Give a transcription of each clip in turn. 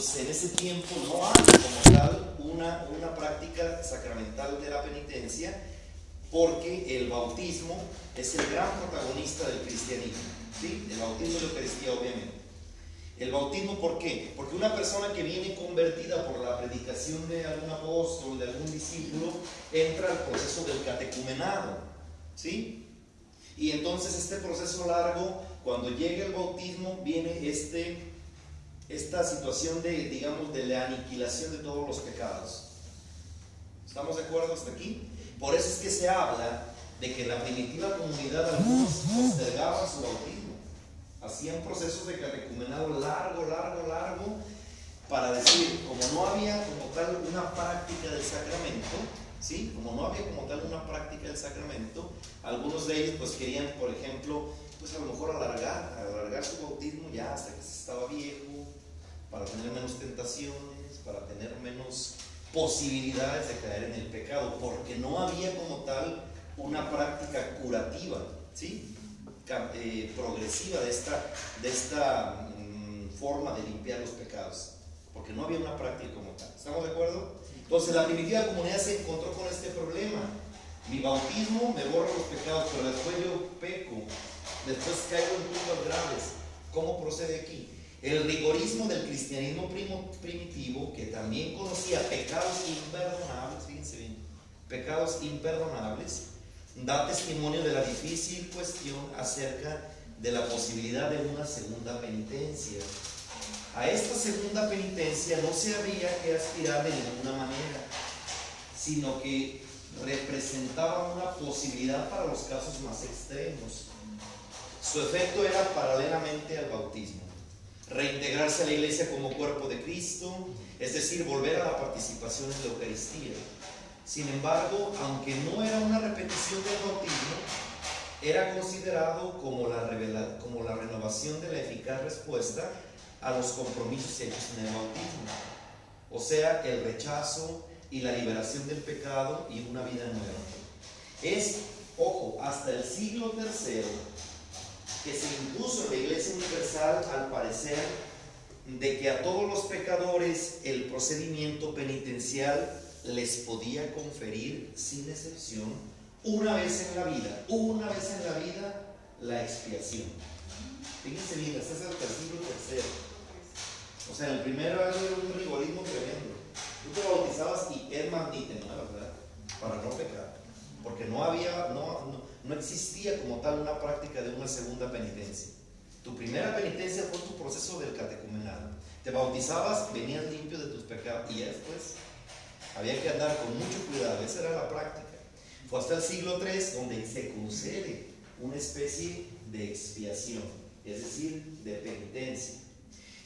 en ese tiempo no hay como tal una, una práctica sacramental de la penitencia porque el bautismo es el gran protagonista del cristianismo. ¿sí? El bautismo y la Eucaristía, obviamente. El bautismo, ¿por qué? Porque una persona que viene convertida por la predicación de algún apóstol, de algún discípulo, entra al proceso del catecumenado. ¿Sí? Y entonces este proceso largo, cuando llega el bautismo, viene este, esta situación de, digamos, de la aniquilación de todos los pecados. ¿Estamos de acuerdo hasta aquí? Por eso es que se habla de que la primitiva comunidad algunos postergaban su bautismo. Hacían procesos de catecumenado largo, largo, largo, para decir, como no había como tal una práctica del sacramento, ¿sí? Como no había como tal una práctica del sacramento, algunos de ellos pues querían, por ejemplo, pues a lo mejor alargar, alargar su bautismo ya hasta que se estaba viejo, para tener menos tentaciones, para tener menos posibilidades de caer en el pecado, porque no había como tal una práctica curativa, ¿sí? Eh, progresiva de esta, de esta mm, forma de limpiar los pecados, porque no había una práctica como tal. ¿Estamos de acuerdo? Entonces la primitiva comunidad se encontró con este problema. Mi bautismo me borra los pecados, pero después yo peco, después caigo en culpas graves. ¿Cómo procede aquí? El rigorismo del cristianismo primitivo, que también conocía pecados imperdonables, fíjense bien, pecados imperdonables, da testimonio de la difícil cuestión acerca de la posibilidad de una segunda penitencia. A esta segunda penitencia no se había que aspirar de ninguna manera, sino que representaba una posibilidad para los casos más extremos. Su efecto era paralelamente al bautismo reintegrarse a la iglesia como cuerpo de Cristo, es decir, volver a la participación en la Eucaristía. Sin embargo, aunque no era una repetición del bautismo, era considerado como la, renovación de la eficaz respuesta a los compromisos hechos en el bautismo. O sea, el rechazo y la liberación del pecado y una vida nueva. Es, ojo, hasta el siglo III que se impuso la Iglesia Universal al parecer de que a todos los pecadores el procedimiento penitencial les podía conferir sin excepción una vez en la vida, una vez en la vida la expiación. Fíjense bien, este es el siglo tercero. O sea, el primero era un rigorismo tremendo. Tú te bautizabas y es magnífico, ¿verdad? Para no pecar. Porque no había, no, no existía como tal una práctica de una segunda penitencia. Tu primera penitencia fue tu proceso del catecumenado. Te bautizabas, venías limpio de tus pecados y después había que andar con mucho cuidado. Esa era la práctica. Fue hasta el siglo III donde se concede una especie de expiación, es decir, de penitencia.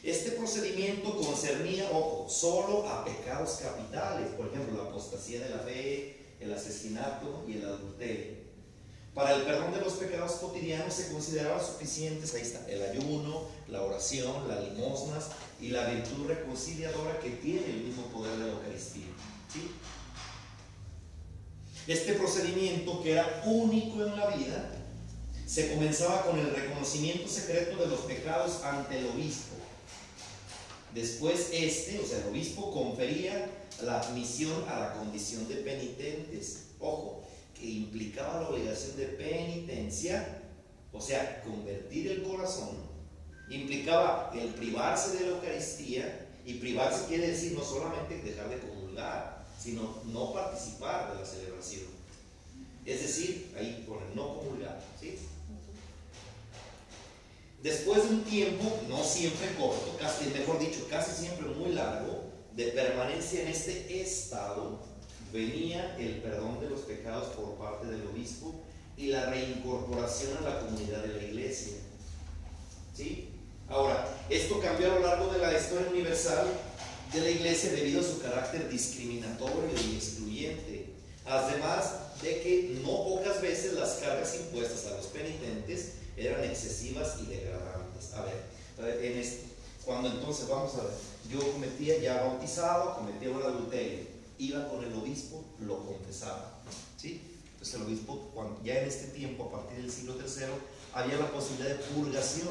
Este procedimiento concernía, ojo, solo a pecados capitales, por ejemplo, la apostasía de la fe, el asesinato y el adulterio. Para el perdón de los pecados cotidianos se consideraba suficientes, ahí está, el ayuno, la oración, las limosnas y la virtud reconciliadora que tiene el mismo poder de la Eucaristía. Este procedimiento, que era único en la vida, se comenzaba con el reconocimiento secreto de los pecados ante el obispo. Después este, o sea, el obispo confería la admisión a la condición de penitentes. Ojo, implicaba la obligación de penitencia, o sea, convertir el corazón, implicaba el privarse de la Eucaristía, y privarse quiere decir no solamente dejar de comulgar, sino no participar de la celebración. Es decir, ahí pone no comulgar. ¿sí? Después de un tiempo, no siempre corto, casi, mejor dicho, casi siempre muy largo, de permanencia en este estado, venía el perdón de los pecados por parte del obispo y la reincorporación a la comunidad de la iglesia. ¿Sí? Ahora, esto cambió a lo largo de la historia universal de la iglesia debido a su carácter discriminatorio y excluyente. Además de que no pocas veces las cargas impuestas a los penitentes eran excesivas y degradantes. A ver, en este, cuando entonces, vamos a ver, yo cometía ya bautizado, cometía un adulterio iba con el obispo, lo confesaba. ¿sí? Entonces el obispo, ya en este tiempo, a partir del siglo III, había la posibilidad de purgación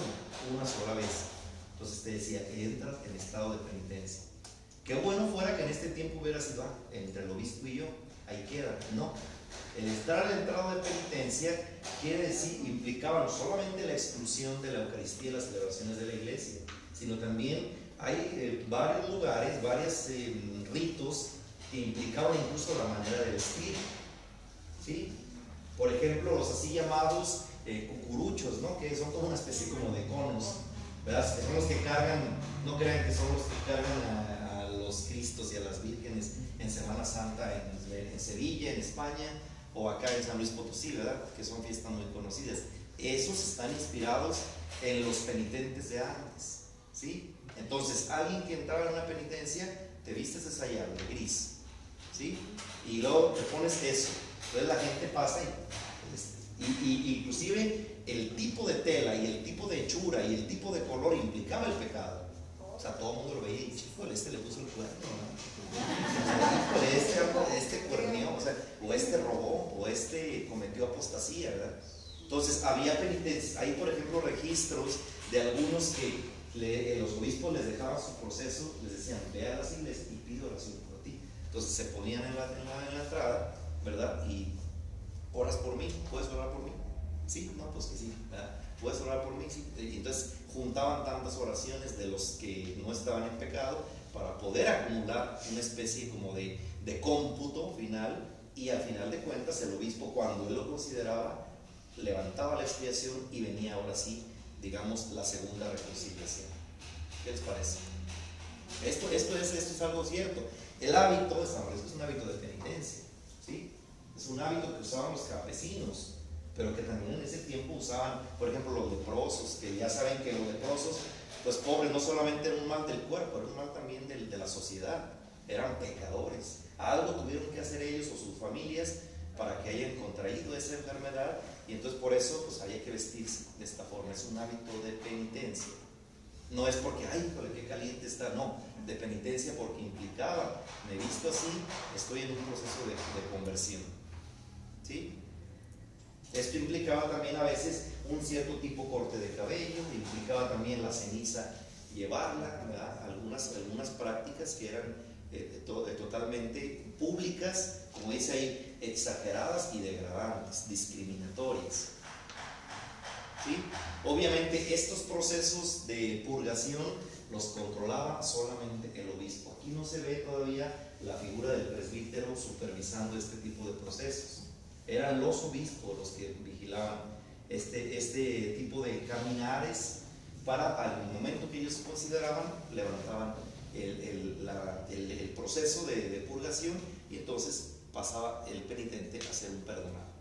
una sola vez. Entonces te decía, entras en estado de penitencia. Qué bueno fuera que en este tiempo hubiera sido ah, entre el obispo y yo, ahí queda. No, el estar al entrado de penitencia quiere decir, implicaba no solamente la exclusión de la Eucaristía y las celebraciones de la iglesia, sino también hay eh, varios lugares, varios eh, ritos que implicaban incluso la manera de vestir. ¿sí? Por ejemplo, los así llamados eh, cucuruchos, ¿no? que son como una especie como de conos, ¿verdad? son los que cargan, no crean que son los que cargan a, los Cristos y a las vírgenes en Semana Santa en, en Sevilla, en España, o acá en San Luis Potosí, ¿verdad? Que son fiestas muy conocidas. Esos están inspirados en los penitentes de antes, ¿sí? Entonces, alguien que entraba en una penitencia, te vistes de sayal, de gris, ¿sí? Y luego te pones eso. Entonces la gente pasa y, y, inclusive el tipo de tela y el tipo de hechura y el tipo de color implicaba el pecado. O sea, todo el mundo lo veía y, chico, este le puso el cuerno, ¿no? O sea, este, este cuernió, o sea, o este robó, o este cometió apostasía, ¿verdad? Entonces, había penitencias, hay por ejemplo registros de algunos que los obispos les dejaban su proceso, les decían, ve a las iglesias y pide oración. Entonces se ponían en la, en la, entrada, ¿verdad? Y oras por mí, puedes orar por mí. Sí, no, pues que sí, ¿verdad? Puedes orar por mí, sí. Y entonces juntaban tantas oraciones de los que no estaban en pecado para poder acumular una especie como de, de cómputo final y al final de cuentas el obispo cuando él lo consideraba levantaba la expiación y venía ahora sí digamos, la segunda reconciliación. ¿Qué les parece? Esto, esto, es, esto es algo cierto. El hábito de San es un hábito de penitencia, ¿sí? Es un hábito que usaban los campesinos, pero que también en ese tiempo usaban, por ejemplo, los leprosos, que ya saben que los leprosos, pues pobres, no solamente era un mal del cuerpo, era un mal también de, de la sociedad, eran pecadores. Algo tuvieron que hacer ellos o sus familias para que hayan contraído esa enfermedad y entonces por eso pues había que vestirse de esta forma, es un hábito de penitencia. No es porque, ay, qué caliente está, no, de penitencia porque implicaba, me visto así, estoy en un proceso de, conversión. ¿Sí? Esto implicaba también a veces un cierto tipo corte de cabello, implicaba también la ceniza llevarla, Algunas, algunas prácticas que eran eh, totalmente públicas, como dice ahí, exageradas y degradantes, discriminatorias. ¿Sí? Obviamente estos procesos de purgación los controlaba solamente el obispo. Aquí no se ve todavía la figura del presbítero supervisando este tipo de procesos. Eran los obispos los que vigilaban este, este tipo de caminares para al momento que ellos consideraban, levantaban el, el, proceso de, de purgación y entonces pasaba el penitente a ser un perdonado.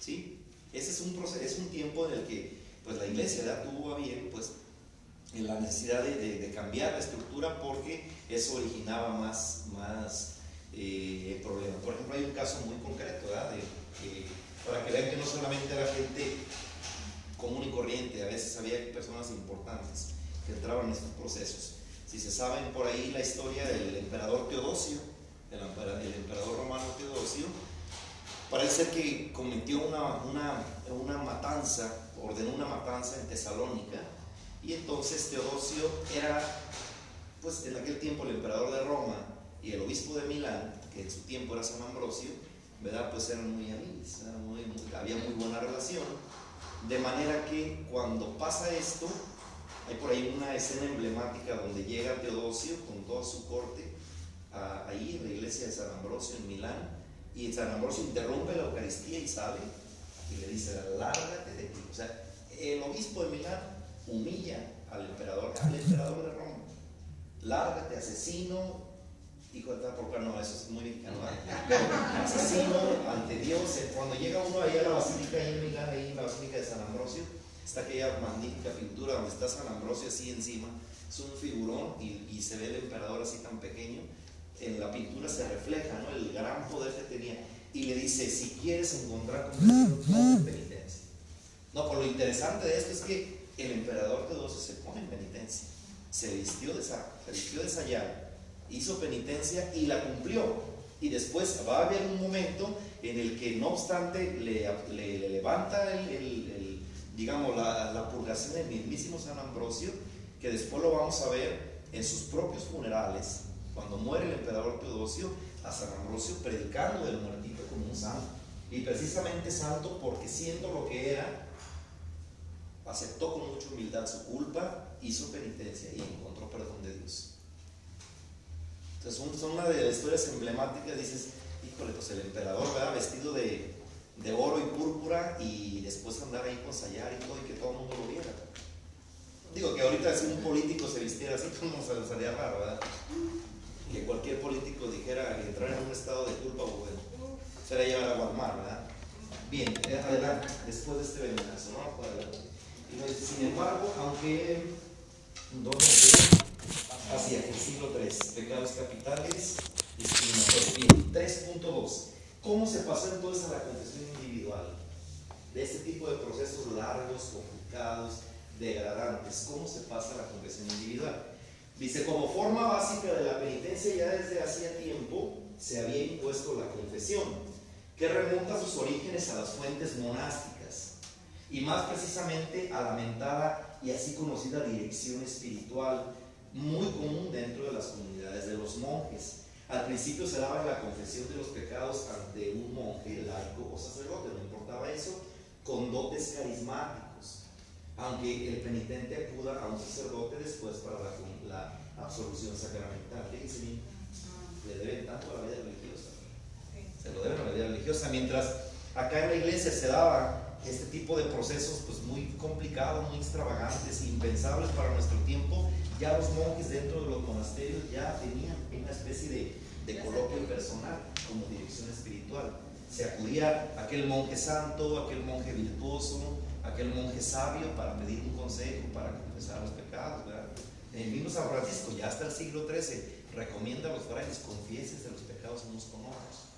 ¿Sí? Ese es un, proceso, es un tiempo en el que pues, la iglesia ya tuvo a bien pues, la necesidad de, cambiar la estructura porque eso originaba más, más eh, problemas. Por ejemplo, hay un caso muy concreto, ¿verdad? De, para que vean que no solamente era gente común y corriente, a veces había personas importantes que entraban en estos procesos. Si se saben por ahí la historia del emperador Teodosio, el, emperador romano Teodosio, parece ser que cometió una, una, una matanza, ordenó una matanza en Tesalónica, y entonces Teodosio era, pues en aquel tiempo el emperador de Roma y el obispo de Milán, que en su tiempo era San Ambrosio, ¿verdad? Pues eran muy amigos, había muy buena relación, de manera que cuando pasa esto, hay por ahí una escena emblemática donde llega Teodosio con toda su corte ahí en la iglesia de San Ambrosio en Milán, y San Ambrosio interrumpe la Eucaristía y sale y le dice, lárgate de ti. O sea, el obispo de Milán humilla al emperador, al emperador de Roma. Lárgate, asesino, hijo de tal por no, eso es muy mexicano. asesino ante Dios. Cuando llega uno ahí a la basílica, ahí en Milán, ahí en la basílica de San Ambrosio, está aquella magnífica pintura donde está San Ambrosio así encima. Es un figurón y, y se ve el emperador así tan pequeño en la pintura se refleja ¿no? el gran poder que tenía. Y le dice, si quieres encontrar con no penitencia. No, por lo interesante de esto es que el emperador Teodosio se pone en penitencia. Se vistió de saco, se vistió de hizo penitencia y la cumplió. Y después va a haber un momento en el que no obstante le, le, levanta el, digamos, la, la, purgación del mismísimo San Ambrosio que después lo vamos a ver en sus propios funerales, cuando muere el emperador Teodosio, a San Ambrosio predicando del muertito como un santo. Y precisamente santo porque siendo lo que era, aceptó con mucha humildad su culpa, hizo penitencia y encontró perdón de Dios. Entonces son una de las historias emblemáticas, dices, híjole, pues el emperador, ¿verdad? Vestido de, de oro y púrpura y después andar ahí con sayar y todo y que todo el mundo lo viera. Digo que ahorita si un político se vistiera así, como se le salía raro, ¿verdad? Que cualquier político dijera que entrar en un estado de culpa, bueno, sería llevar agua al mar, ¿verdad? Bien, eh, adelante, después de este vendazo, ¿no? Adelante. Sin embargo, aunque ¿dónde hacia el siglo III, pecados capitales, discriminatorios. Bien, 3.2. ¿Cómo se pasó entonces a la confesión individual? De este tipo de procesos largos, complicados, degradantes. ¿Cómo se pasa a la confesión individual? Dice, como forma básica de la penitencia ya desde hacía tiempo se había impuesto la confesión, que remonta sus orígenes a las fuentes monásticas y más precisamente a la mentada y así conocida dirección espiritual, muy común dentro de las comunidades de los monjes. Al principio se daba la confesión de los pecados ante un monje laico o sacerdote, no importaba eso, con dotes carismáticos, aunque el penitente acuda a un sacerdote después para la, absolución sacramental. Fíjense bien, le deben tanto a la vida religiosa, se lo deben a la vida religiosa, mientras acá en la iglesia se daba este tipo de procesos pues muy complicados, muy extravagantes, impensables para nuestro tiempo, ya los monjes dentro de los monasterios ya tenían una especie de, de coloquio personal como dirección espiritual. Se acudía a aquel monje santo, aquel monje virtuoso, aquel monje sabio para pedir un consejo, para confesar los pecados. ¿verdad? El mismo San Francisco, ya hasta el siglo XIII, recomienda a los frailes confieses de los pecados unos con otros.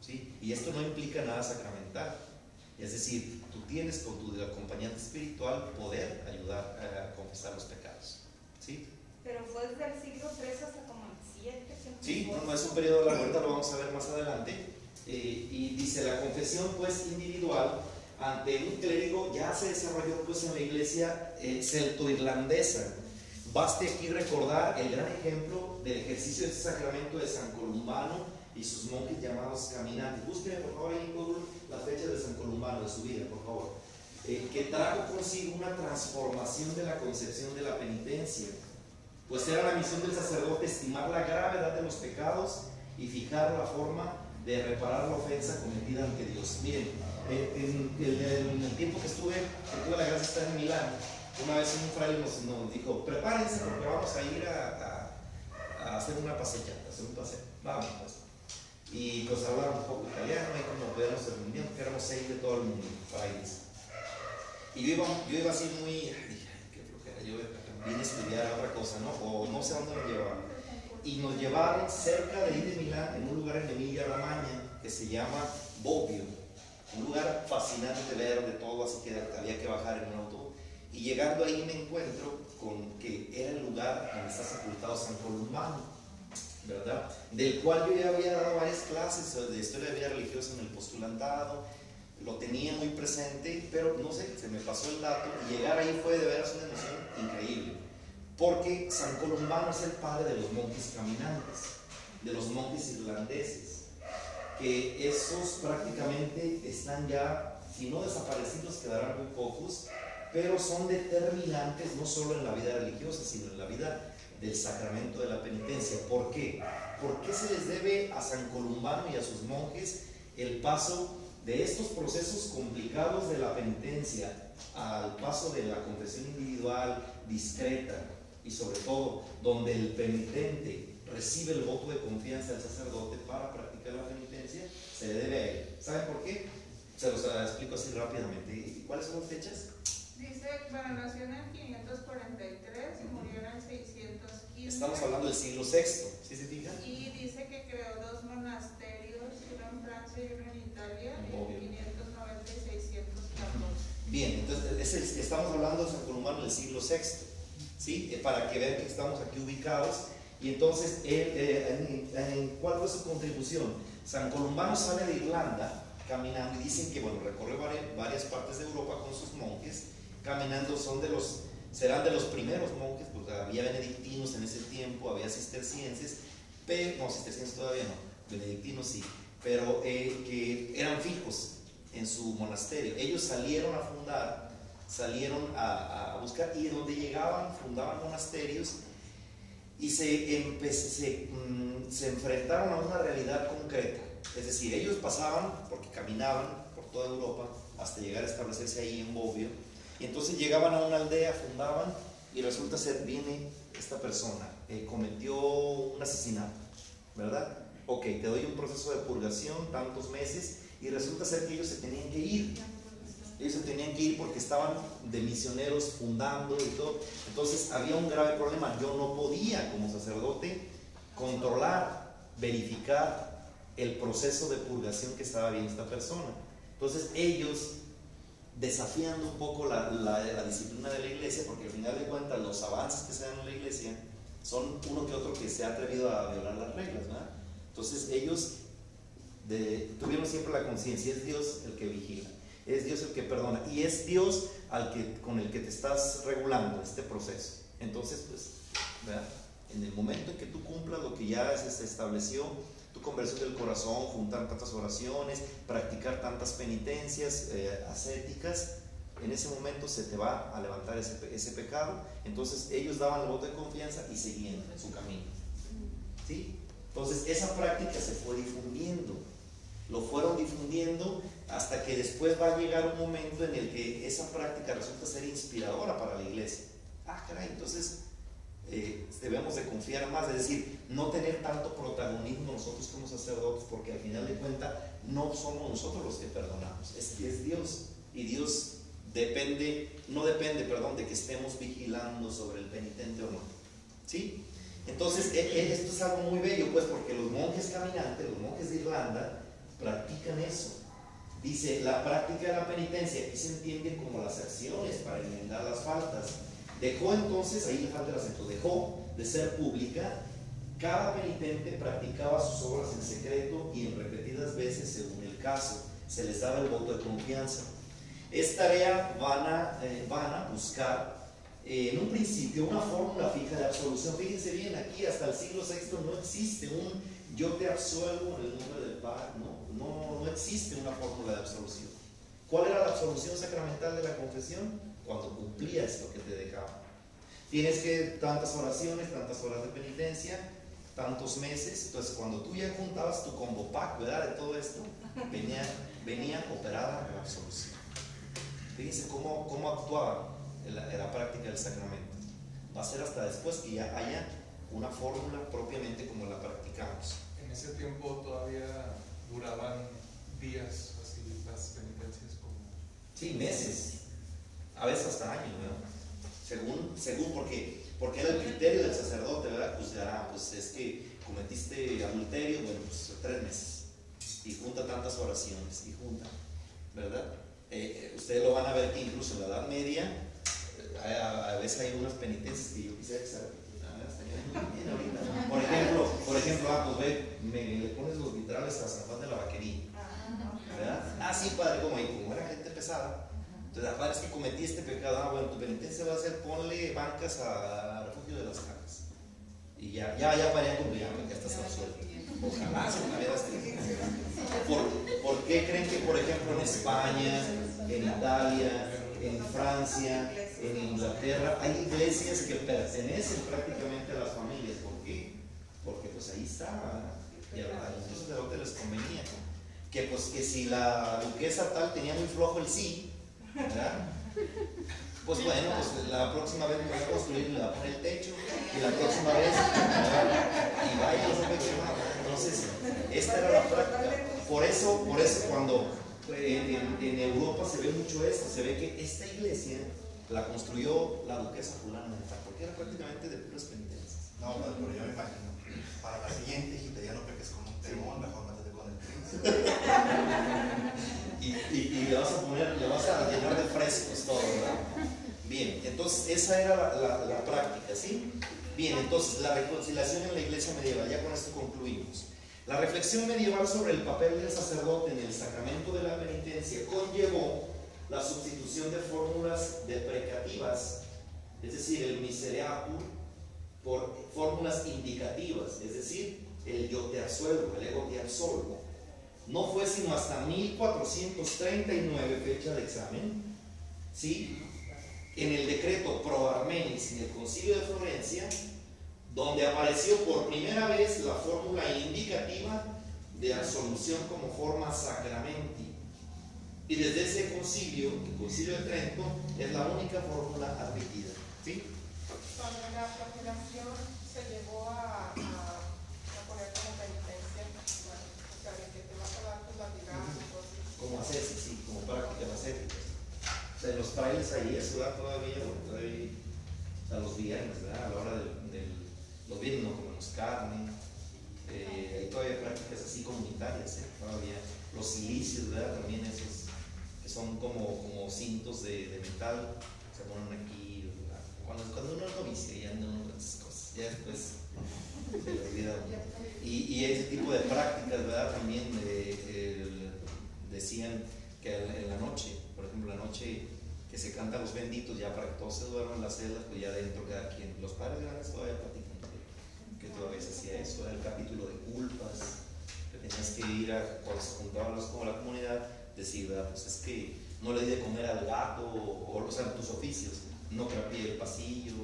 ¿sí? Y esto no implica nada sacramental. Es decir, tú tienes con tu acompañante espiritual poder ayudar a confesar los pecados. ¿Sí? Pero fue desde el siglo III hasta como el 7. Sí, no, es un periodo largo, ahorita lo vamos a ver más adelante. Eh, y dice, la confesión pues individual ante un clérigo ya se desarrolló pues en la iglesia eh, celto-irlandesa. Baste aquí recordar el gran ejemplo del ejercicio de este sacramento de San Columbano y sus monjes llamados caminantes. Búsquenme por favor ahí en Google la fecha de San Columbano, de su vida, por favor. Eh, que trajo consigo una transformación de la concepción de la penitencia, pues era la misión del sacerdote estimar la gravedad de los pecados y fijar la forma de reparar la ofensa cometida ante Dios. Miren, eh, en, el tiempo que estuve, que tuve la gracia de estar en Milán, una vez un fraile nos, dijo, prepárense porque vamos a ir a, hacer una paseada, hacer un paseo. Vamos, pues. Y pues hablar un poco italiano y como podíamos reunir, que éramos seis de todo el mundo, frailes. Y yo iba, yo iba así muy, dije, qué flojera, yo vine a estudiar otra cosa, ¿no? O no sé a dónde me llevaban. Y nos llevaron cerca de ahí de Milán, en un lugar en Emilia Romagna, que se llama Bobbio. Un lugar fascinante, verde, todo, así que había que bajar en un. Y llegando ahí me encuentro con que era el lugar donde está sepultado San Columbano, ¿verdad? Del cual yo ya había dado varias clases de historia de vida religiosa en el postulantado, lo tenía muy presente, pero no sé, se me pasó el dato y llegar ahí fue de veras una emoción increíble. Porque San Columbano es el padre de los monjes caminantes, de los monjes irlandeses, que esos prácticamente están ya, si no desaparecidos, quedarán muy pocos, pero son determinantes no solo en la vida religiosa, sino en la vida del sacramento de la penitencia. ¿Por qué? ¿Por qué se les debe a San Columbano y a sus monjes el paso de estos procesos complicados de la penitencia al paso de la confesión individual discreta y sobre todo donde el penitente recibe el voto de confianza del sacerdote para practicar la penitencia, se le debe a él. ¿Saben por qué? Se los explico así rápidamente. ¿Cuáles son las fechas? Dice, bueno, nació en el 543 y murió en el 615. Estamos hablando del siglo VI, ¿sí se fijan? Y dice que creó dos monasterios, uno en Francia y uno en Italia, en 590 y 614. Bien, entonces estamos hablando de San Columbano del siglo VI, ¿sí? Eh, para que vean que estamos aquí ubicados. Y entonces, eh, en, ¿cuál fue su contribución? San Columbano sale de Irlanda caminando y dicen que, bueno, recorre varias partes de Europa con sus monjes, caminando, son de los serán de los primeros monjes, porque había benedictinos en ese tiempo, había cistercienses, pero, no, cistercienses todavía no, benedictinos sí, pero eh, que eran fijos en su monasterio. Ellos salieron a fundar, salieron a, buscar y donde llegaban fundaban monasterios y se, mm, se enfrentaron a una realidad concreta. Es decir, ellos pasaban, porque caminaban por toda Europa, hasta llegar a establecerse ahí en Bobbio, entonces llegaban a una aldea, fundaban, y resulta ser, viene esta persona, eh, cometió un asesinato, ¿verdad? Ok, te doy un proceso de purgación, tantos meses, y resulta ser que ellos se tenían que ir. Ellos se tenían que ir porque estaban de misioneros fundando y todo. Entonces había un grave problema. Yo no podía como sacerdote controlar, verificar el proceso de purgación que estaba viendo esta persona. Entonces ellos desafiando un poco la, disciplina de la iglesia, porque al final de cuentas los avances que se dan en la iglesia son uno que otro que se ha atrevido a violar las reglas, ¿verdad? Entonces ellos tuvieron siempre la conciencia, es Dios el que vigila, es Dios el que perdona y es Dios al que, con el que te estás regulando este proceso. Entonces, pues, en el momento en que tú cumplas lo que ya se estableció, conversión del corazón, juntar tantas oraciones, practicar tantas penitencias eh, ascéticas, en ese momento se te va a levantar ese, ese, pecado. Entonces ellos daban el voto de confianza y seguían en su camino. ¿Sí? Entonces esa práctica se fue difundiendo. Lo fueron difundiendo hasta que después va a llegar un momento en el que esa práctica resulta ser inspiradora para la iglesia. Ah, caray, entonces eh, debemos de confiar más, es decir, no tener tanto protagonismo nosotros como sacerdotes, porque al final de cuentas no somos nosotros los que perdonamos, es, Dios. Y Dios depende, no depende, perdón, de que estemos vigilando sobre el penitente o no. ¿Sí? Entonces, e, e, esto es algo muy bello, pues, porque los monjes caminantes, los monjes de Irlanda, practican eso. Dice, la práctica de la penitencia, aquí se entiende como las acciones para enmendar las faltas Dejó entonces, ahí le falta el acento, dejó de ser pública. Cada penitente practicaba sus obras en secreto y en repetidas veces según el caso. Se les daba el voto de confianza. Es tarea van a, eh, van a buscar eh, en un principio una fórmula fija de absolución. Fíjense bien, aquí hasta el siglo VI no existe un yo te absuelvo en el nombre del Padre. No, no, no existe una fórmula de absolución. ¿Cuál era la absolución sacramental de la confesión? Cuando cumplías lo que te dejaba. Tienes que tantas oraciones, tantas horas de penitencia, tantos meses. Entonces, cuando tú ya juntabas tu combo pack, ¿verdad? De todo esto, venía, venía operada la absolución. Fíjense cómo, cómo actuaba en la, en la práctica del sacramento. Va a ser hasta después que ya haya una fórmula propiamente como la practicamos. En ese tiempo todavía duraban días así las penitencias como... Sí, meses a veces hasta años, ¿verdad? Según, según porque, porque era el criterio del sacerdote, ¿verdad? Pues ya, pues es que cometiste adulterio, bueno, pues tres meses. Y junta tantas oraciones, y junta, ¿verdad? Eh, eh, ustedes lo van a ver que incluso en la Edad Media, eh, a, veces hay unas penitencias que yo quisiera que se por ejemplo, por ejemplo, ah, pues ve, me, le pones los vitrales a San Juan de la Vaquería. ¿Verdad? Ah, sí, padre, como, como era gente pesada, entonces, la es que cometí este pecado. Ah, bueno, tu penitencia va a ser ponle bancas a refugio de las cajas. Y ya, ya, ya para allá ya, ya estás absuelto. Ojalá se me ¿Por, ¿Por qué creen que, por ejemplo, en España, en Italia, en Francia, en Inglaterra, hay iglesias que pertenecen prácticamente a las familias? ¿Por qué? Porque pues ahí está. Y a los sacerdotes les convenía. Que pues que si la duquesa tal tenía muy flojo el sí, pues bueno, pues la próxima vez me voy a construir, le voy a poner el techo, y la próxima vez, y vaya, no se Entonces, esta era la práctica. Por eso, por eso cuando eh, en, Europa se ve mucho esto, se ve que esta iglesia la construyó la duquesa fulana porque era prácticamente de puras entonces esa era la, práctica, ¿sí? Bien, entonces la reconciliación en la iglesia medieval, ya con esto concluimos. La reflexión medieval sobre el papel del sacerdote en el sacramento de la penitencia conllevó la sustitución de fórmulas deprecativas es decir, el misereatur, por fórmulas indicativas, es decir, el yo te absuelvo, el ego te absolvo. No fue sino hasta 1439, fecha de examen, ¿sí? En el decreto Pro Armenis en el Concilio de Florencia, donde apareció por primera vez la fórmula indicativa de absolución como forma sacramenti. Y desde ese concilio, el concilio de Trento, es la única fórmula admitida. ¿sí? Cuando la se llevó a, poner como penitencia, bueno, o sea, de que te vas a dar tus latigazos, como ascesis, sí, como prácticas ascéticas. O sea, en los frailes ahí eso da todavía, todavía a los viernes, ¿verdad? a la hora del, del los viernes no comemos carne, eh, hay todavía prácticas así comunitarias, ¿eh? todavía los silicios, ¿verdad? También esos que son como, como cintos de, de metal, se ponen aquí, cuando, cuando uno es novicio ya no esas cosas, ya después se le olvida y, y, ese tipo de prácticas, ¿verdad? También decían que en la noche, por ejemplo, la noche que se canta los benditos, ya para que todos se duerman las celdas, pues ya dentro cada quien, los padres grandes todavía practican que todavía se hacía eso, era el capítulo de culpas, que tenías que ir a, cuando se juntaban los, como la comunidad, decir, pues es que no le di de comer al gato, o, o sea, tus oficios, no trapié el pasillo,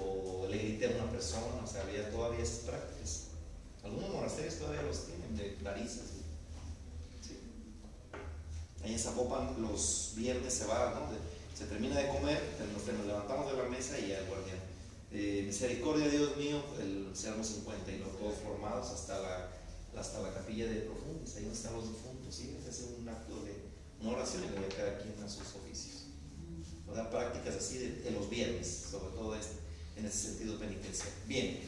o le grité a una persona, o sea, había todavía esas prácticas. Algunos monasterios todavía los tienen, de clarisas. ¿sí? Ahí en Zapopan los viernes se va, ¿no? Se termina de comer, nos, nos levantamos de la mesa y ya el guardián eh, misericordia, Dios mío, el Salmo 50 y los todos formados hasta la, hasta la capilla de profundos, ahí donde están los difuntos, ¿sí? Es un acto de una oración y le voy a cada quien a sus oficios. ¿verdad? Prácticas así de, los viernes, sobre todo este, en ese sentido penitencial. Bien,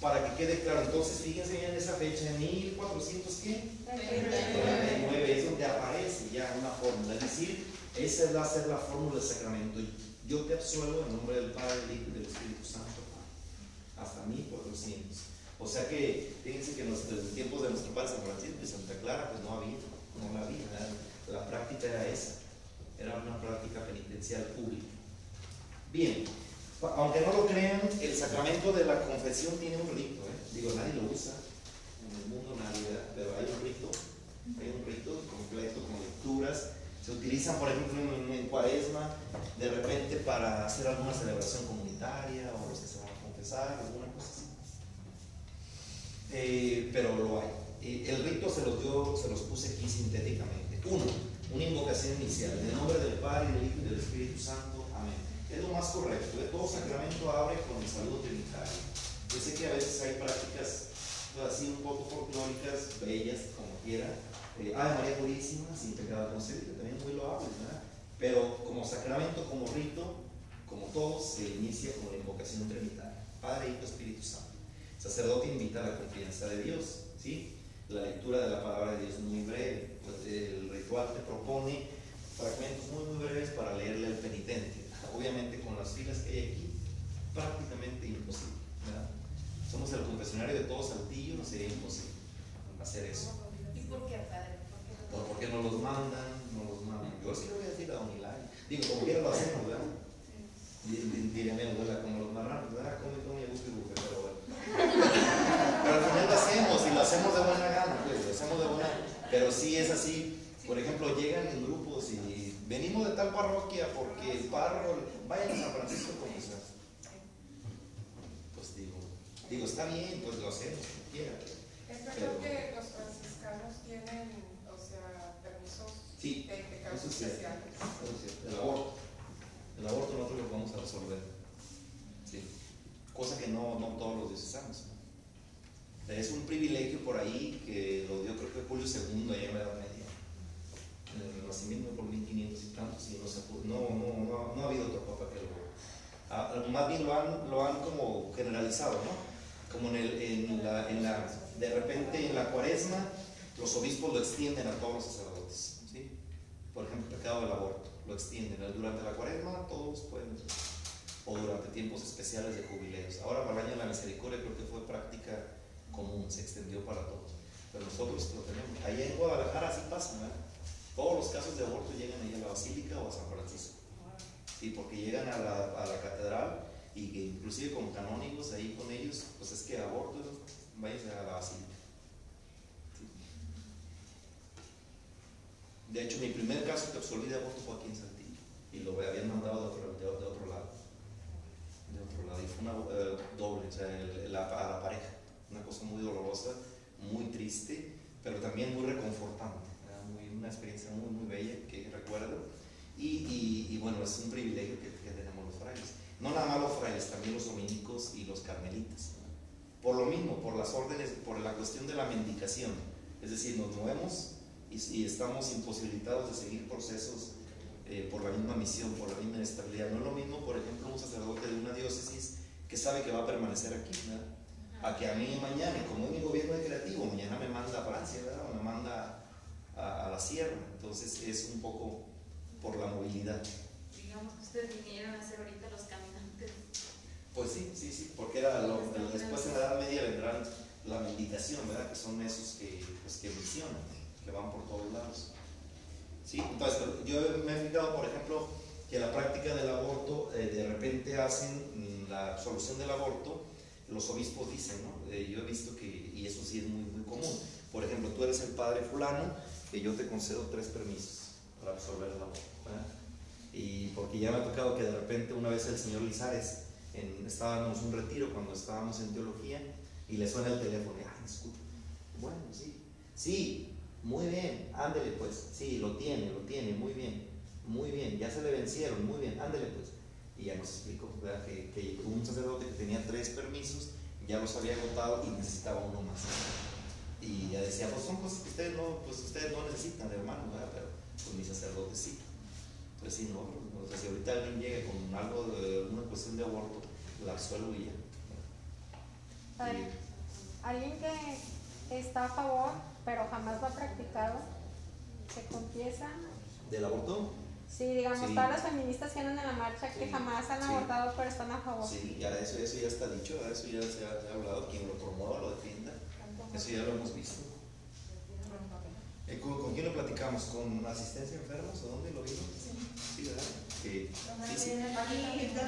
para que quede claro, entonces fíjense en esa fecha, en 1400, ¿qué? 39, es donde aparece ya una fórmula, es decir, esa va a ser la fórmula del sacramento yo te absuelvo en nombre del Padre, del Hijo y del Espíritu Santo hasta 1400. O sea que, fíjense que en los, tiempos de nuestro Padre San Francisco y Santa Clara, pues no había, no la había. La práctica era esa, era una práctica penitencial pública. Bien, aunque no lo crean, el sacramento de la confesión tiene un rito. ¿eh? Digo, nadie lo usa, en el mundo nadie, pero hay un rito, hay un rito completo con lecturas se utilizan, por ejemplo, en, cuaresma, de repente para hacer alguna celebración comunitaria o los que se van a confesar, alguna cosa así. Eh, pero lo hay. Eh, el rito se los, dio, se los puse aquí sintéticamente. Uno, una invocación inicial. En el nombre del Padre, del Hijo y del Espíritu Santo. Amén. Es lo más correcto. Todo sacramento abre con el saludo trinitario. Yo sé que a veces hay prácticas así un poco folclóricas, bellas, como quiera, eh, Ave María Purísima, sin pecado concebido, muy loable, ¿verdad? Pero como sacramento, como rito, como todos, se inicia con la invocación trinitaria, Padre, Hijo, Espíritu Santo. Sacerdote invita a la confianza de Dios, ¿sí? La lectura de la palabra de Dios es muy breve, pues el ritual te propone fragmentos muy, muy breves para leerle al penitente. Obviamente con las filas que hay aquí, prácticamente imposible, ¿verdad? Somos el confesionario de todos Saltillo, no sería imposible hacer eso. ¿Por qué, padre? ¿Por qué no los mandan? No los mandan. Yo sí lo voy a decir a Don Hilario. Digo, como quiera lo hacemos, ¿verdad? Diría menos, ¿verdad? Como los marranos, ¿verdad? Come, come, busque, busque, pero bueno. Pero al final lo hacemos y lo hacemos de buena gana, pues, lo hacemos de buena Pero sí es así. Por ejemplo, llegan en grupos y venimos de tal parroquia porque el párroco, vayan a San Francisco como sea. Pues digo, digo, está bien, pues lo hacemos, como quiera. Es verdad que los tienen, sea, permisos sí, de, casos especiales. el aborto. El aborto nosotros lo vamos a resolver. Sí. Cosa que no, no todos los diocesanos. Es un privilegio por ahí que lo dio creo que Julio II allá en la Edad Media. En el Renacimiento por 1500 y tantos y no, se no, no, no, no, ha habido otro papa que lo... Ah, más bien lo han, lo han como generalizado, ¿no? Como en, el, en, la, en la... De repente en la cuaresma los obispos lo extienden a todos los sacerdotes. Por ejemplo, el pecado del aborto, lo extienden. Durante la cuaresma todos pueden, o durante tiempos especiales de jubileos. Ahora para el de la misericordia creo que fue práctica común, se extendió para todos. Pero nosotros lo tenemos. Allá en Guadalajara así pasa, ¿verdad? Todos los casos de aborto llegan ahí a la basílica o a San Francisco. Sí, porque llegan a la, a la catedral y que inclusive con canónigos ahí con ellos, pues es que aborto, váyase a la basílica. De hecho, mi primer caso que absolví de aborto fue aquí en Saltillo y lo habían mandado de otro, de, de otro lado. De otro lado, y fue una eh, doble, o sea, el- la- a la pareja. Una cosa muy dolorosa, muy triste, pero también muy reconfortante. Muy, una experiencia muy, muy bella que recuerdo. Y, y- y bueno, es un privilegio que, que tenemos los frailes. No nada más los frailes, también los dominicos y los carmelitas. Por lo mismo, por las órdenes, por la cuestión de la mendicación. Es decir, nos movemos y, y estamos imposibilitados de seguir procesos eh, por la misma misión, por la misma estabilidad. No es lo mismo, por ejemplo, un sacerdote de una diócesis que sabe que va a permanecer aquí, ¿verdad? A que a mí mañana, como es mi gobierno de creativo, mañana me manda a Francia, ¿verdad? O me manda a, a la sierra. Entonces es un poco por la movilidad. Digamos que ustedes vinieron a hacer ahorita los caminantes. Pues sí, sí, sí, porque era lo- después en la Edad Media vendrán la mendicación, ¿verdad? Que son esos que, pues, que misionan, que van por todos lados. Sí, entonces yo me he fijado, por ejemplo, que la práctica del aborto, eh, de repente hacen mm, la absolución del aborto, los obispos dicen, ¿no? Eh, yo he visto que, y eso sí es muy, muy común, por ejemplo, tú eres el padre fulano, que yo te concedo tres permisos para absolver el aborto, ¿verdad? Y porque ya me ha tocado que de repente una vez el señor Lizares, en, estábamos un retiro cuando estábamos en teología, y le suena el teléfono, y, ay, disculpe, bueno, sí, sí, muy bien, ándele pues, sí, lo tiene, lo tiene, muy bien, muy bien, ya se le vencieron, muy bien, ándele pues. Y ya nos explicó ¿verdad? Que, que un sacerdote que tenía tres permisos, ya los había agotado y necesitaba uno más. Y ya decía, pues son cosas que ustedes no, pues ustedes no necesitan, hermano, ¿verdad? pero pues mi sacerdote sí. Pues sí, no, o sea, si ahorita alguien llega con algo de una cuestión de aborto, la absuelvo y ya. Alguien que está a favor, pero jamás lo ha practicado, se confiesa. ¿Del aborto? Sí, digamos, Sí. todas las feministas que andan en la marcha que jamás han sí. abortado, pero están a favor. Sí, ya eso, eso ya está dicho, eso ya se ha, se ha hablado, quien lo promueva, lo defienda, eso ya lo hemos visto. Eh, ¿Con, con quién lo platicamos? ¿Con asistencia a enfermos o dónde lo vimos? Sí, ¿verdad? Que- sí, sí.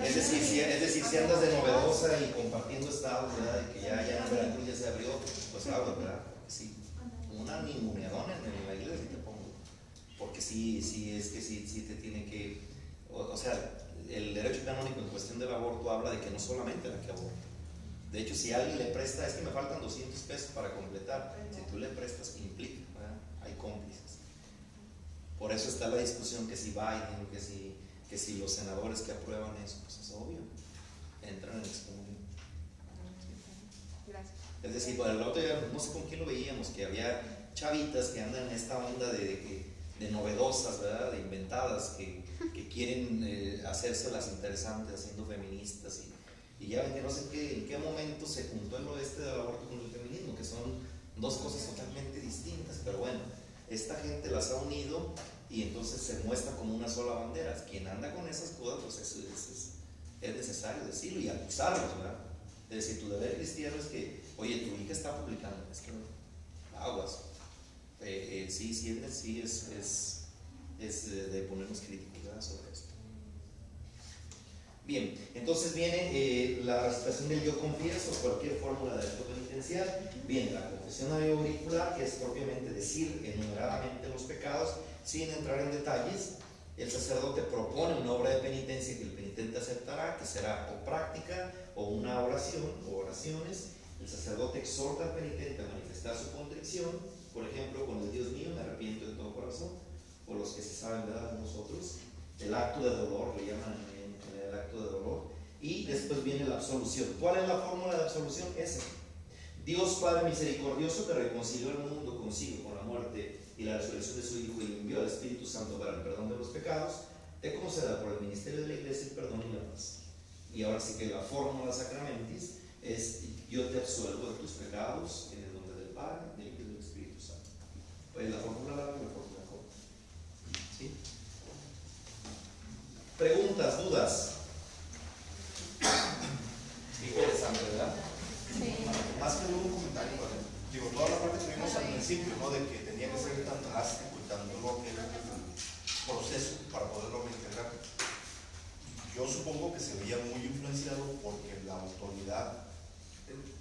Es decir, si, es decir, si andas de novedosa y compartiendo estados, ¿verdad? De que ya, ya ya se abrió, pues habla, ¿verdad? Sí, una ninguneadona en la iglesia te pongo. Porque sí, sí, es que sí, sí te tiene que. O, sea, el derecho canónico en cuestión del aborto habla de que no solamente la que aborta. De hecho, si alguien le presta, es que me faltan 200 pesos para completar. Si tú le prestas, implica. Hay cómplices. Por eso está la discusión que si Biden, que si, que si los senadores que aprueban eso, pues es obvio, entran en excomunión. Es decir, bueno, el otro día, no sé con quién lo veíamos, que había chavitas que andan en esta onda de, de, de novedosas, ¿verdad? De inventadas, que, que quieren eh, hacérselas interesantes, siendo feministas. Y, y ya ven que no sé qué, en qué momento se juntó el oeste del aborto con el feminismo, que son dos cosas totalmente distintas. Pero bueno, esta gente las ha unido y entonces se muestra como una sola bandera. Quien anda con esas cosas, pues es, es- es- es necesario decirlo y acusarlos, ¿verdad? Es decir, tu deber cristiano es que, oye, tu hija está publicando esto, aguas. Eh, eh, sí, sí, es, sí es, es, de ponernos críticos sobre esto. Bien, entonces viene eh, la recitación del yo confieso, cualquier fórmula de acto penitencial. Viene la confesión auricular, que es propiamente decir enumeradamente los pecados, sin entrar en detalles. El sacerdote propone una obra de penitencia que el penitente aceptará, que será o práctica o una oración o oraciones. El sacerdote exhorta al penitente a manifestar su contrición, por ejemplo, con el Dios mío, me arrepiento de todo corazón, o los que se saben, ¿verdad? Nosotros. El acto de dolor, le llaman en el acto de dolor. Y después viene la absolución. ¿Cuál es la fórmula de absolución? Esa. Dios Padre misericordioso que reconcilió el mundo consigo con la muerte y la resurrección de su Hijo y envió al Espíritu Santo para el perdón de los pecados, te conceda por el ministerio de la Iglesia el perdón y la paz. Y ahora sí que la fórmula sacramentis es yo te absuelvo de tus pecados en el nombre del Padre, del Hijo y del Espíritu Santo. Pues la fórmula larga fórmula corta. ¿Sí? Preguntas, dudas. Interesante, ¿verdad? Sí. Más que un comentario, ¿vale? digo, toda la parte que vimos al principio, ¿no? De que tenía que ser tan drástico y tan duro que era el proceso para poderlo reintegrar. yo supongo que se veía muy influenciado porque la autoridad,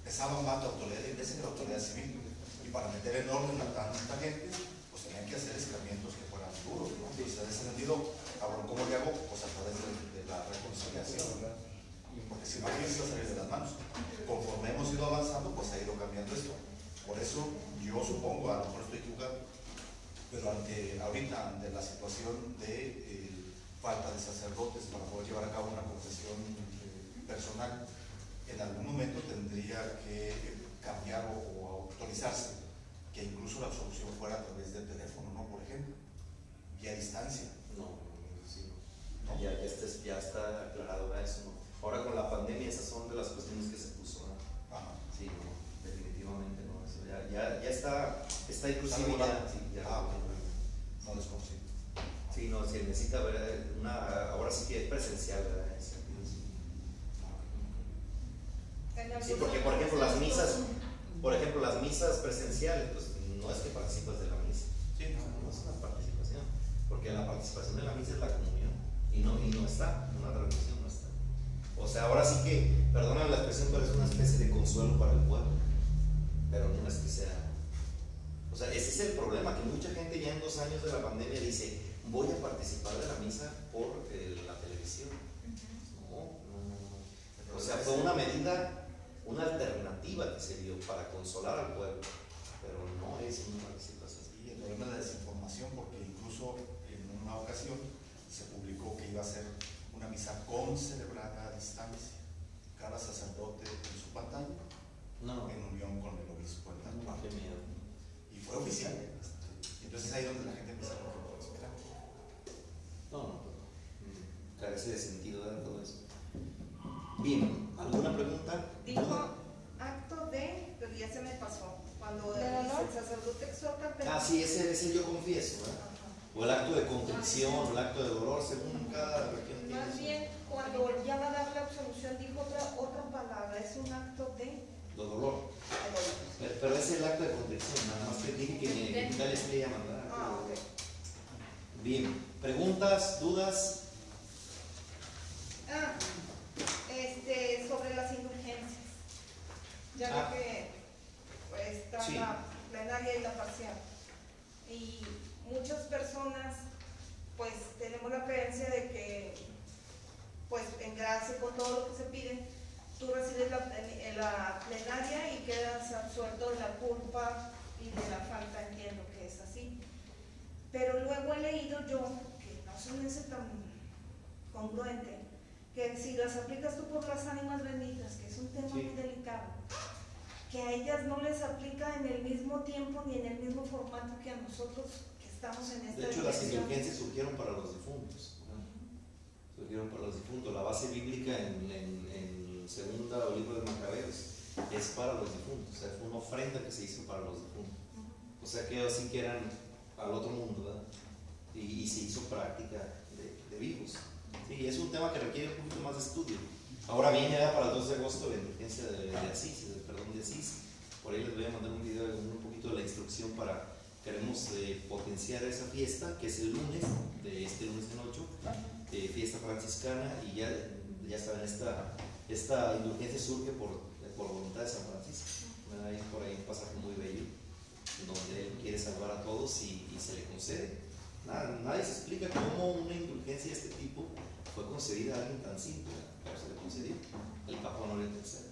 eh, pesaba más la autoridad de la iglesia la autoridad civil. Y para meter en orden a tanta gente, pues tenían que hacer escarmientos que fueran duros, ¿no? En ese sentido, cabrón, ¿cómo le hago? Pues a través de, la reconciliación. Porque si no, aquí se va a salir de las manos. Conforme hemos ido avanzando, pues ha ido cambiando esto. Por eso, yo supongo, a lo mejor estoy equivocado, pero ante, ahorita, ante la situación de eh, falta de sacerdotes para poder llevar a cabo una confesión eh, personal, en algún momento tendría que eh, cambiar o, o autorizarse que incluso la absolución fuera a través del teléfono, ¿no? Por ejemplo, y a distancia. No, sí, no. Ya, ya, está, ya está aclarado ¿verdad? eso. ¿no? Ahora con la pandemia esas son de las cuestiones que se puso. ¿no? Ajá. Sí, no, definitivamente no. Eso ya, ya, ya está, está inclusive ¿Está regulado? ya, sí, ya. Ah. No desconocido. Sí, no, se necesita ver una, ahora sí que es presencial, ¿verdad? En ese sentido, sí. En Sí, porque por ejemplo las misas, por ejemplo las misas presenciales, pues no es que participas de la misa, Sí, no, no es una participación, porque la participación de la misa es la comunión y no, y no está, una transmisión no está. O sea, ahora sí que, perdóname la expresión, pero es una especie de consuelo para el pueblo, pero no es que sea. O sea, ese es el problema, que mucha gente ya en dos años de la pandemia dice, voy a participar de la misa por eh, la televisión. No, no, no, no. O sea, fue una medida, una alternativa que se dio para consolar al pueblo, pero no es una participación. Y el problema de la desinformación, porque incluso en una ocasión se publicó que iba a ser una misa concelebrada a distancia, cada sacerdote en su pantalla, No, en unión con el obispo en tal no, miedo. Y fue oficial. Entonces ahí donde la gente empieza a decir, espera. No, no, no. Carece de sentido ¿verdad? todo eso. Bien, ¿alguna pregunta? Dijo acto de, pero ya se me pasó. Cuando ¿De dice dolor? el sacerdote exhorta al Ah, sí, ese es el yo confieso, ¿verdad? Ajá. O el acto de contrición, o el acto de dolor, según cada región Más bien, cuando ya va a dar la absolución, dijo otra, otra palabra, es un acto de de dolor. dolor. Pero, pero es el acto de contrición, nada más que dije que le llaman, ¿verdad? Ah, ok. Bien, preguntas, dudas. Ah, este, sobre las indulgencias. Ya Ah. que pues, está Sí. la plenaria y la parcial. Y muchas personas, pues, tenemos la creencia de que, pues, en gracia con todo lo que se pide, tú recibes la plenaria y quedas absuelto de la culpa y de la falta, entiendo que es así. Pero luego he leído yo, que no se me hace tan congruente, que si las aplicas tú por las ánimas benditas, que es un tema Sí. muy delicado, que a ellas no les aplica en el mismo tiempo ni en el mismo formato que a nosotros que estamos en esta De hecho, las indulgencias surgieron para los difuntos. ¿no? Surgieron para los difuntos. La base bíblica en, en, en segunda o libro de Macabeos es para los difuntos. O sea, fue una ofrenda que se hizo para los difuntos. O sea, que así que eran al otro mundo, ¿verdad? Y, y se hizo práctica de, de vivos. Sí, es un tema que requiere un poquito más de estudio. Ahora viene ya para el 2 de agosto la indulgencia de, de Asís, perdón de Asís. Por ahí les voy a mandar un video de un poquito de la instrucción para, queremos eh, potenciar esa fiesta, que es el lunes, de este lunes en 8, eh, fiesta franciscana, y ya, ya saben, esta, esta indulgencia surge por, por voluntad de San Francisco. Hay por ahí un pasaje muy bello, donde él quiere salvar a todos y, y se le concede. Nada- nadie se explica cómo una indulgencia de este tipo fue concedida a alguien tan simple, pero se le concedió. El Papa Honorio III.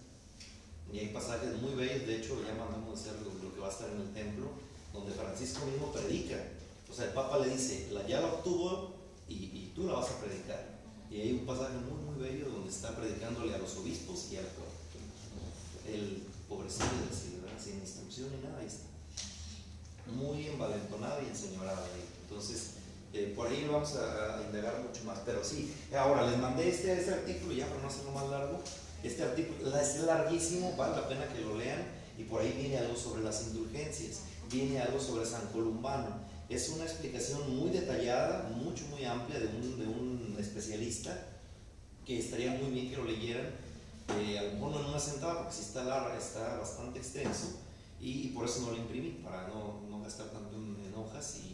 Y hay pasajes muy bellos, de hecho ya mandamos a hacer lo, lo que va a estar en el templo, donde Francisco mismo predica. O sea, el Papa le dice, la ya la obtuvo y, tú la vas a predicar. Y hay un pasaje muy, muy bello donde está predicándole a los obispos y al pueblo. El pobrecillo del cielo, sin instrucción ni nada, ahí está. Muy envalentonado y enseñorado. Entonces, eh, por ahí vamos a, a indagar mucho más. Pero sí, ahora les mandé este, este artículo, ya para no hacerlo más largo. Este artículo es larguísimo, vale la pena que lo lean. Y por ahí viene algo sobre las indulgencias, viene algo sobre San Columbano. Es una explicación muy detallada, mucho, muy amplia de un, de un especialista que estaría muy bien que lo leyeran. Eh, a lo mejor no en una sentada, porque sí está, larga, está bastante extenso. Y, y por eso no lo imprimí, para no, no gastar tanto en, en hojas y,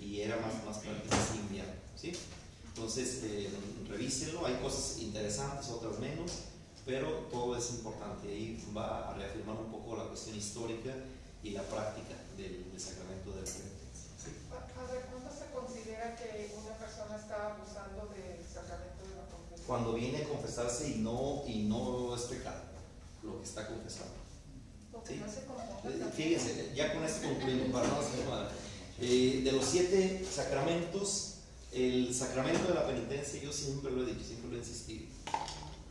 y era más, más práctico así enviarlo. ¿sí? Entonces, eh, revísenlo, hay cosas interesantes, otras menos, pero todo es importante. Ahí va a reafirmar un poco la cuestión histórica y la práctica del, del sacramento de la penitencia. Sí. A ver, ¿cuándo se considera que una persona está abusando del sacramento de la confesión? Cuando viene a confesarse y no, y no es pecado lo que está confesando. Sí. no se Eh. Fíjense, ya con esto concluimos, para no hacer nada. Eh, de los siete sacramentos, el sacramento de la penitencia, yo siempre lo he dicho, siempre lo he insistido,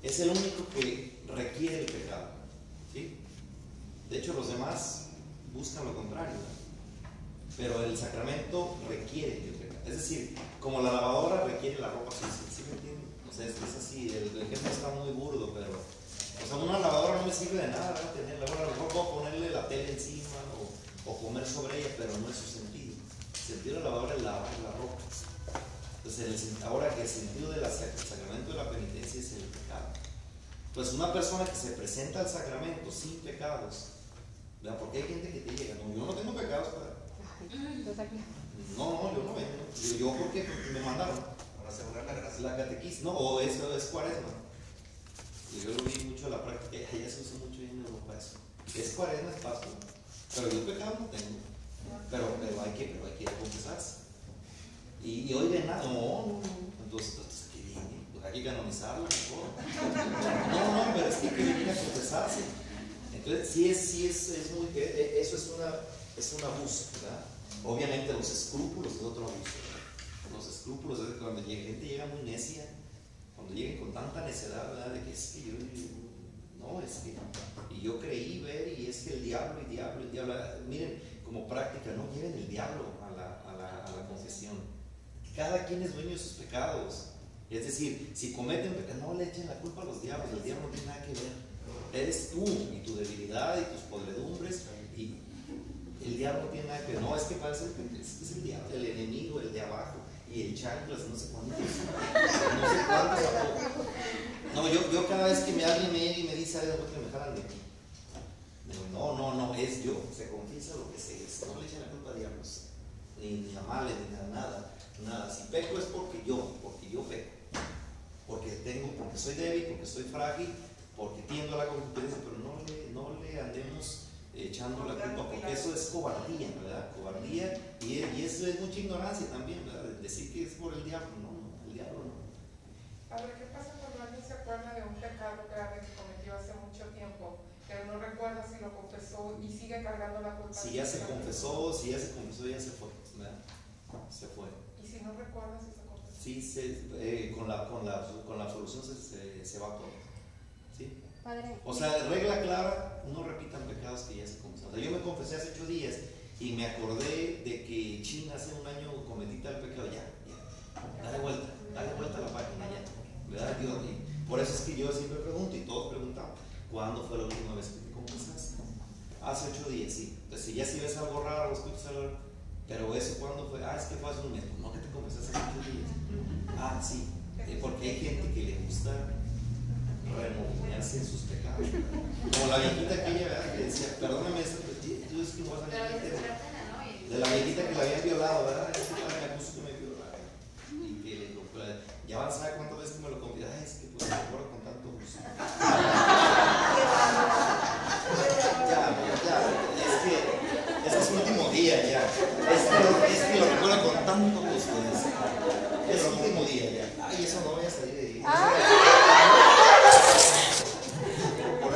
es el único que requiere el pecado. ¿sí? De hecho, los demás buscan lo contrario. Pero el sacramento requiere el pecado. Es decir, como la lavadora requiere la ropa sucia. ¿Sí me entienden? O sea, es, así, el, ejemplo está muy burdo, pero. O sea, una lavadora no me sirve de nada, ¿verdad? Tenerla. A lo mejor puedo ponerle la tele encima o, o comer sobre ella, pero no es su sentido. Sentido de la es lavar la ropa. Entonces, el ahora que el sentido del sacramento de la penitencia es el pecado. Pues una persona que se presenta al sacramento sin pecados, ¿verdad? Porque hay gente que te llega, no, yo no tengo pecados, entonces aquí- No, no, yo no vengo. Yo, yo porque me mandaron. Para asegurar la gracia. La catequista, no, o eso es cuaresma. Y yo lo vi mucho en la práctica, ya se usa mucho en Europa eso. Es cuaresma, es Pascua. Pero yo pecado no tengo. Pero, pero hay que, pero hay que confesarse. Y, y oigan, nada, no, no, no. Entonces, entonces, ¿qué viene? Pues hay que canonizarla mejor. No, no, pero es que hay que a confesarse. Entonces, sí es, sí es, es muy, eh, eh, eso es una, es un abuso. Obviamente los escrúpulos es otro abuso. Los escrúpulos es cuando llega, gente llega muy necia, cuando lleguen con tanta necedad, ¿verdad? De que es que yo, no, es que, y yo creí ver, y es que el diablo, y diablo, el diablo, miren, como práctica, no lleven el diablo a la, a la, a la confesión. Cada quien es dueño de sus pecados. Es decir, si cometen pecado, no le echen la culpa a los diablos, el diablo no tiene nada que ver. Eres tú y tu debilidad y tus podredumbres y el diablo no tiene nada que ver. No, es que parece que es, el diablo, el enemigo, el de abajo y el chanclas, no sé cuántos. No sé cuántos. No, yo, yo cada vez que me alguien me y me dice algo que me jalan de aquí. No, no, no, es yo. Se confiesa lo que sé. es. No le echen la culpa a diablos. Ni, ni a males, ni a nada. Nada. Si peco es porque yo, porque yo peco. Porque tengo, porque soy débil, porque soy frágil, porque tiendo a la concupiscencia, pero no le, no le andemos echando la culpa, porque eso es cobardía, ¿verdad? Cobardía, y, y eso es mucha ignorancia también, ¿verdad? Decir que es por el diablo, no, no, el diablo no. A ver, ¿qué pasa cuando alguien se acuerda de un pecado grave que cometió hace mucho tiempo, pero no recuerda si lo confesó y sigue cargando la culpa? Si ya se confesó, si ya se confesó, ya se fue, ¿verdad? Se fue. Y si no recuerda si se confesó. Sí, se, eh, con, la, con, la, con la absolución se, se, se va todo. ¿Sí? Padre, O sea, regla clara, no repitan pecados que ya se confesaron. O sea, yo me confesé hace ocho días y me acordé de que China hace un año cometí tal pecado. Ya, ya. Dale vuelta, dale vuelta a la página ya. ¿Verdad, Dios? Y por eso es que yo siempre pregunto y todos preguntamos, ¿Cuándo fue la última vez que te confesaste? Hace ocho días, sí. Entonces, si ya si ves algo raro, escuchas algo pero eso cuando fue, ah, es que fue hace un mes, pues, no que te confesaste hace ocho días. Ah, sí, eh, porque hay gente que le gusta removinearse en sus pecados. Como la viejita aquella, ¿verdad? Que decía, perdóname esto, pues tú es que no vas a De la viejita que la había violado, ¿verdad? Es que me acusó que me violaba. Y que le dijo, pues, ya van a saber cuántas veces que me lo convidaba, es que pues me acuerdo con tanto gusto. Es que, lo, es recuerdo con tanto gusto. es el último día ya. Ay, eso no voy a salir de ahí. Ah.